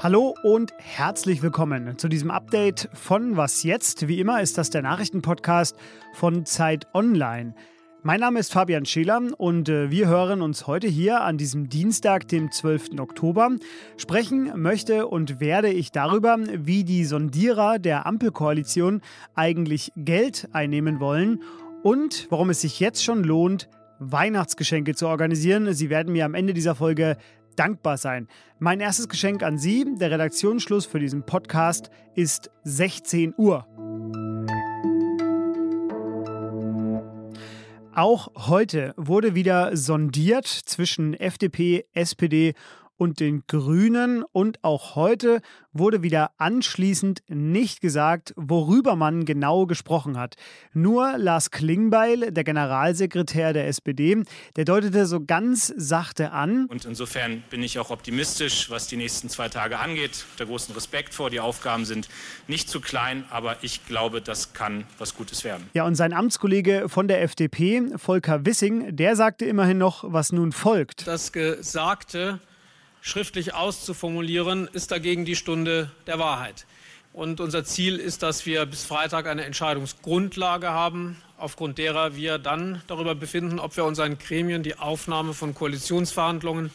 Hallo und herzlich willkommen zu diesem Update von Was jetzt? Wie immer ist das der Nachrichtenpodcast von Zeit Online. Mein Name ist Fabian Scheler und äh, wir hören uns heute hier an diesem Dienstag, dem 12. Oktober. Sprechen möchte und werde ich darüber, wie die Sondierer der Ampelkoalition eigentlich Geld einnehmen wollen und warum es sich jetzt schon lohnt, Weihnachtsgeschenke zu organisieren. Sie werden mir am Ende dieser Folge dankbar sein. Mein erstes Geschenk an Sie, der Redaktionsschluss für diesen Podcast, ist 16 Uhr. Auch heute wurde wieder sondiert zwischen FDP, SPD und den Grünen. Und auch heute wurde wieder anschließend nicht gesagt, worüber man genau gesprochen hat. Nur Lars Klingbeil, der Generalsekretär der SPD, der deutete so ganz sachte an. Und insofern bin ich auch optimistisch, was die nächsten zwei Tage angeht. Der großen Respekt vor. Die Aufgaben sind nicht zu klein, aber ich glaube, das kann was Gutes werden. Ja, und sein Amtskollege von der FDP, Volker Wissing, der sagte immerhin noch, was nun folgt. Das Gesagte schriftlich auszuformulieren, ist dagegen die Stunde der Wahrheit. Und unser Ziel ist, dass wir bis Freitag eine Entscheidungsgrundlage haben, aufgrund derer wir dann darüber befinden, ob wir unseren Gremien die Aufnahme von Koalitionsverhandlungen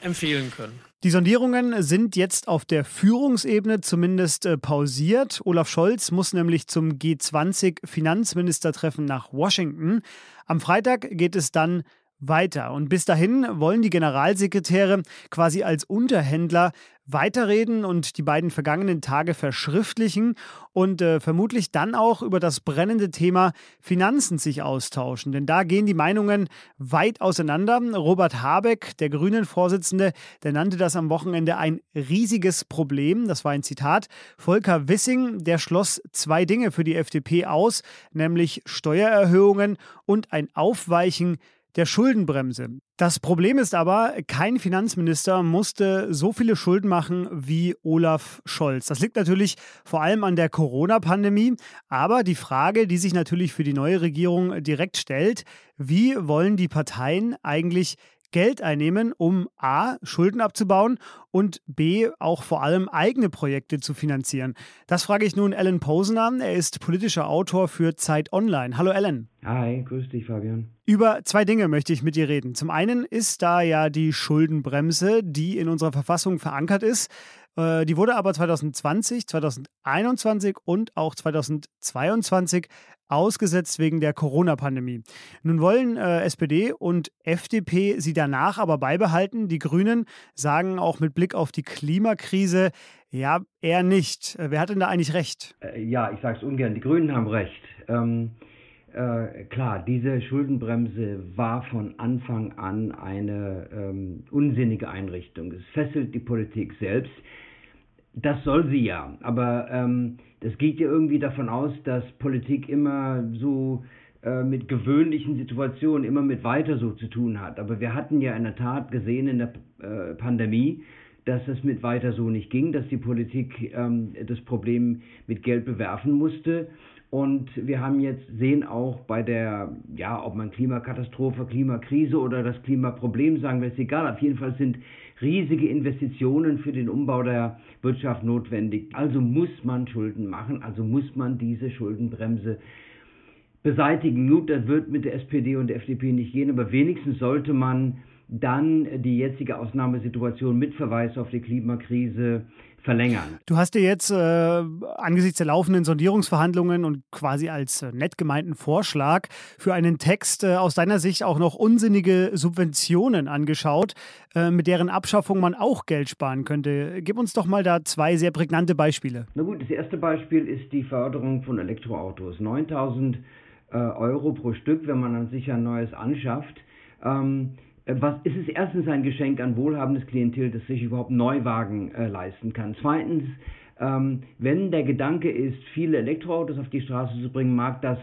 empfehlen können. Die Sondierungen sind jetzt auf der Führungsebene zumindest äh, pausiert. Olaf Scholz muss nämlich zum G20-Finanzministertreffen nach Washington. Am Freitag geht es dann weiter. Und bis dahin wollen die Generalsekretäre quasi als Unterhändler weiterreden und die beiden vergangenen Tage verschriftlichen und äh, vermutlich dann auch über das brennende Thema Finanzen sich austauschen. Denn da gehen die Meinungen weit auseinander. Robert Habeck, der Grünen-Vorsitzende, der nannte das am Wochenende ein riesiges Problem. Das war ein Zitat. Volker Wissing, der schloss zwei Dinge für die FDP aus, nämlich Steuererhöhungen und ein Aufweichen der Schuldenbremse. Das Problem ist aber, kein Finanzminister musste so viele Schulden machen wie Olaf Scholz. Das liegt natürlich vor allem an der Corona-Pandemie, aber die Frage, die sich natürlich für die neue Regierung direkt stellt, wie wollen die Parteien eigentlich Geld einnehmen, um A, Schulden abzubauen und B, auch vor allem eigene Projekte zu finanzieren. Das frage ich nun Alan Posener. Er ist politischer Autor für Zeit Online. Hallo Alan. Hi, grüß dich, Fabian. Über zwei Dinge möchte ich mit dir reden. Zum einen ist da ja die Schuldenbremse, die in unserer Verfassung verankert ist. Äh, die wurde aber 2020, 2021 und auch 2022 ausgesetzt wegen der Corona-Pandemie. Nun wollen äh, SPD und FDP sie danach aber beibehalten. Die Grünen sagen auch mit Blick auf die Klimakrise, ja, eher nicht. Äh, wer hat denn da eigentlich recht? Äh, ja, ich sage es ungern, die Grünen haben recht. Ähm, äh, klar, diese Schuldenbremse war von Anfang an eine ähm, unsinnige Einrichtung. Es fesselt die Politik selbst. Das soll sie ja, aber ähm, das geht ja irgendwie davon aus, dass Politik immer so äh, mit gewöhnlichen Situationen, immer mit weiter so zu tun hat. Aber wir hatten ja in der Tat gesehen in der äh, Pandemie, dass es mit weiter so nicht ging, dass die Politik ähm, das Problem mit Geld bewerfen musste. Und wir haben jetzt sehen auch bei der, ja, ob man Klimakatastrophe, Klimakrise oder das Klimaproblem sagen will, ist egal. Auf jeden Fall sind riesige Investitionen für den Umbau der Wirtschaft notwendig. Also muss man Schulden machen, also muss man diese Schuldenbremse beseitigen. Gut, das wird mit der SPD und der FDP nicht gehen, aber wenigstens sollte man dann die jetzige Ausnahmesituation mit Verweis auf die Klimakrise verlängern. Du hast dir jetzt äh, angesichts der laufenden Sondierungsverhandlungen und quasi als äh, nett gemeinten Vorschlag für einen Text äh, aus deiner Sicht auch noch unsinnige Subventionen angeschaut, äh, mit deren Abschaffung man auch Geld sparen könnte. Gib uns doch mal da zwei sehr prägnante Beispiele. Na gut, das erste Beispiel ist die Förderung von Elektroautos. 9000 äh, Euro pro Stück, wenn man dann sich ein neues anschafft. Ähm, äh, was ist es erstens ein Geschenk an wohlhabendes Klientel, das sich überhaupt Neuwagen äh, leisten kann. Zweitens, ähm, wenn der Gedanke ist, viele Elektroautos auf die Straße zu bringen, mag das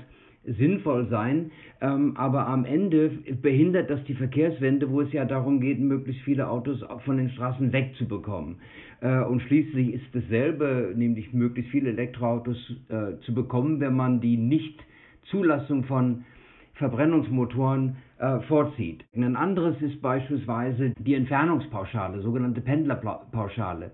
sinnvoll sein, ähm, aber am Ende behindert das die Verkehrswende, wo es ja darum geht, möglichst viele Autos von den Straßen wegzubekommen. Äh, und schließlich ist dasselbe, nämlich möglichst viele Elektroautos äh, zu bekommen, wenn man die Nichtzulassung von Verbrennungsmotoren äh, vorzieht. Ein anderes ist beispielsweise die Entfernungspauschale, sogenannte Pendlerpauschale.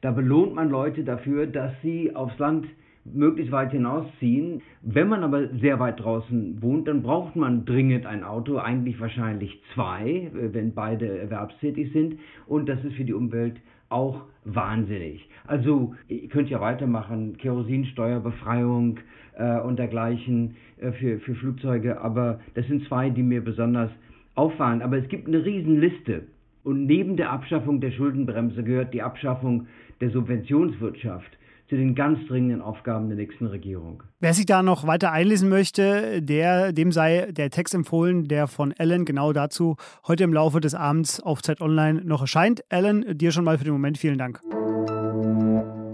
Da belohnt man Leute dafür, dass sie aufs Land möglichst weit hinausziehen. Wenn man aber sehr weit draußen wohnt, dann braucht man dringend ein Auto, eigentlich wahrscheinlich zwei, äh, wenn beide erwerbstätig sind. Und das ist für die Umwelt auch wahnsinnig. Also ihr könnt ja weitermachen, Kerosinsteuerbefreiung äh, und dergleichen äh, für, für Flugzeuge, aber das sind zwei, die mir besonders auffallen. Aber es gibt eine Riesenliste. Und neben der Abschaffung der Schuldenbremse gehört die Abschaffung der Subventionswirtschaft zu den ganz dringenden Aufgaben der nächsten Regierung. Wer sich da noch weiter einlesen möchte, der, dem sei der Text empfohlen, der von Ellen genau dazu heute im Laufe des Abends auf Zeit Online noch erscheint. Ellen, dir schon mal für den Moment vielen Dank.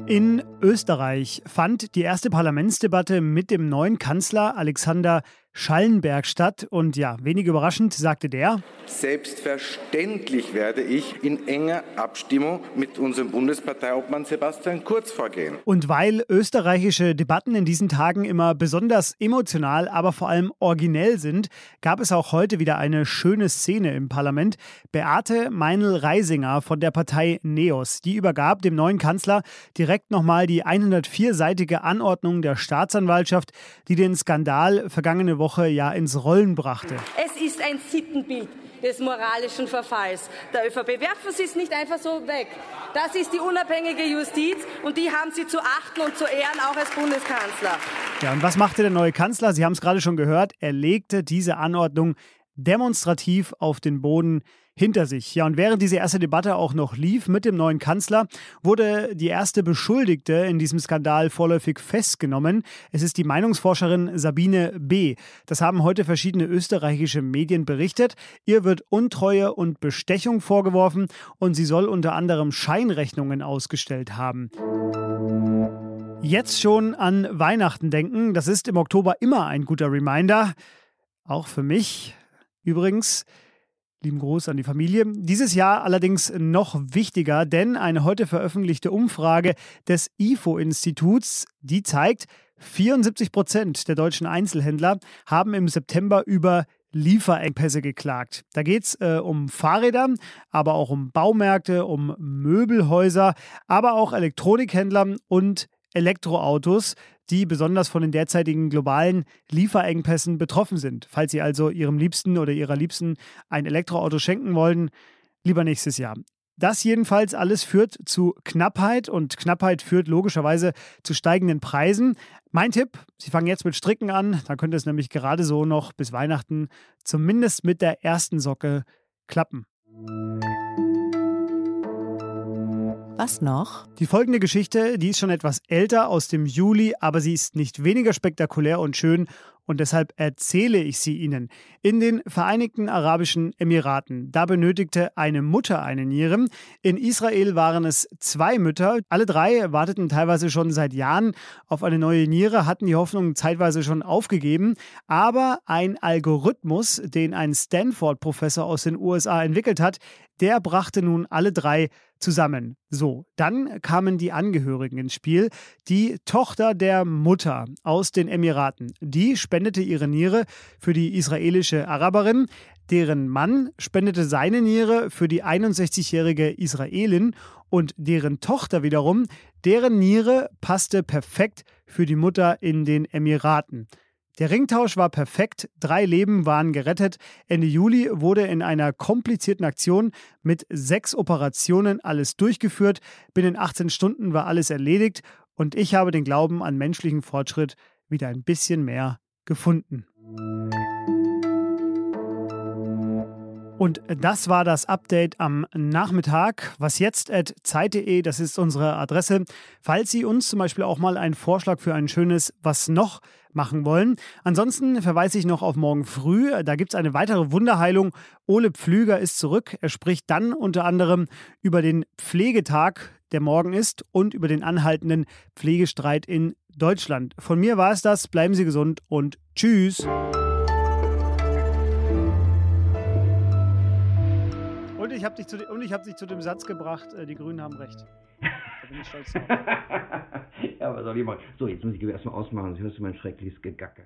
In Österreich fand die erste Parlamentsdebatte mit dem neuen Kanzler Alexander Schallenberg statt. Und ja, wenig überraschend sagte der, Selbstverständlich werde ich in enger Abstimmung mit unserem Bundesparteiobmann Sebastian Kurz vorgehen. Und weil österreichische Debatten in diesen Tagen immer besonders emotional, aber vor allem originell sind, gab es auch heute wieder eine schöne Szene im Parlament. Beate Meinl-Reisinger von der Partei NEOS, die übergab dem neuen Kanzler direkt nochmal die 104-seitige Anordnung der Staatsanwaltschaft, die den Skandal vergangene Woche ja ins Rollen brachte. Es ist ein Sittenbild des moralischen Verfalls der ÖVP. Werfen Sie es nicht einfach so weg. Das ist die unabhängige Justiz und die haben Sie zu achten und zu ehren, auch als Bundeskanzler. Ja, und was machte der neue Kanzler? Sie haben es gerade schon gehört. Er legte diese Anordnung demonstrativ auf den Boden hinter sich. Ja, und während diese erste Debatte auch noch lief mit dem neuen Kanzler, wurde die erste Beschuldigte in diesem Skandal vorläufig festgenommen. Es ist die Meinungsforscherin Sabine B. Das haben heute verschiedene österreichische Medien berichtet. Ihr wird Untreue und Bestechung vorgeworfen und sie soll unter anderem Scheinrechnungen ausgestellt haben. Jetzt schon an Weihnachten denken, das ist im Oktober immer ein guter Reminder. Auch für mich. Übrigens, Lieben Gruß an die Familie. Dieses Jahr allerdings noch wichtiger, denn eine heute veröffentlichte Umfrage des IFO-Instituts, die zeigt, 74 Prozent der deutschen Einzelhändler haben im September über Lieferengpässe geklagt. Da geht es äh, um Fahrräder, aber auch um Baumärkte, um Möbelhäuser, aber auch Elektronikhändler und Elektroautos, die besonders von den derzeitigen globalen Lieferengpässen betroffen sind. Falls Sie also Ihrem Liebsten oder Ihrer Liebsten ein Elektroauto schenken wollen, lieber nächstes Jahr. Das jedenfalls alles führt zu Knappheit und Knappheit führt logischerweise zu steigenden Preisen. Mein Tipp, Sie fangen jetzt mit Stricken an, dann könnte es nämlich gerade so noch bis Weihnachten zumindest mit der ersten Socke klappen. Was noch? Die folgende Geschichte, die ist schon etwas älter aus dem Juli, aber sie ist nicht weniger spektakulär und schön und deshalb erzähle ich sie Ihnen. In den Vereinigten Arabischen Emiraten, da benötigte eine Mutter eine Niere. In Israel waren es zwei Mütter. Alle drei warteten teilweise schon seit Jahren auf eine neue Niere, hatten die Hoffnung zeitweise schon aufgegeben. Aber ein Algorithmus, den ein Stanford-Professor aus den USA entwickelt hat, der brachte nun alle drei zusammen. So, dann kamen die Angehörigen ins Spiel. Die Tochter der Mutter aus den Emiraten, die spendete ihre Niere für die israelische Araberin. Deren Mann spendete seine Niere für die 61-jährige Israelin und deren Tochter wiederum, deren Niere passte perfekt für die Mutter in den Emiraten. Der Ringtausch war perfekt, drei Leben waren gerettet. Ende Juli wurde in einer komplizierten Aktion mit sechs Operationen alles durchgeführt. Binnen 18 Stunden war alles erledigt und ich habe den Glauben an menschlichen Fortschritt wieder ein bisschen mehr gefunden. Und das war das Update am Nachmittag. Was jetzt at zeit.de, das ist unsere Adresse. Falls Sie uns zum Beispiel auch mal einen Vorschlag für ein schönes Was noch machen wollen. Ansonsten verweise ich noch auf morgen früh. Da gibt es eine weitere Wunderheilung. Ole Pflüger ist zurück. Er spricht dann unter anderem über den Pflegetag, der morgen ist, und über den anhaltenden Pflegestreit in Deutschland. Von mir war es das. Bleiben Sie gesund und tschüss. Und ich habe dich, zu, hab dich zu dem Satz gebracht, äh, die Grünen haben recht. Da bin ich stolz drauf. ja, was soll ich machen? So, jetzt muss ich erstmal ausmachen, sonst hörst du mein schreckliches Gegacker.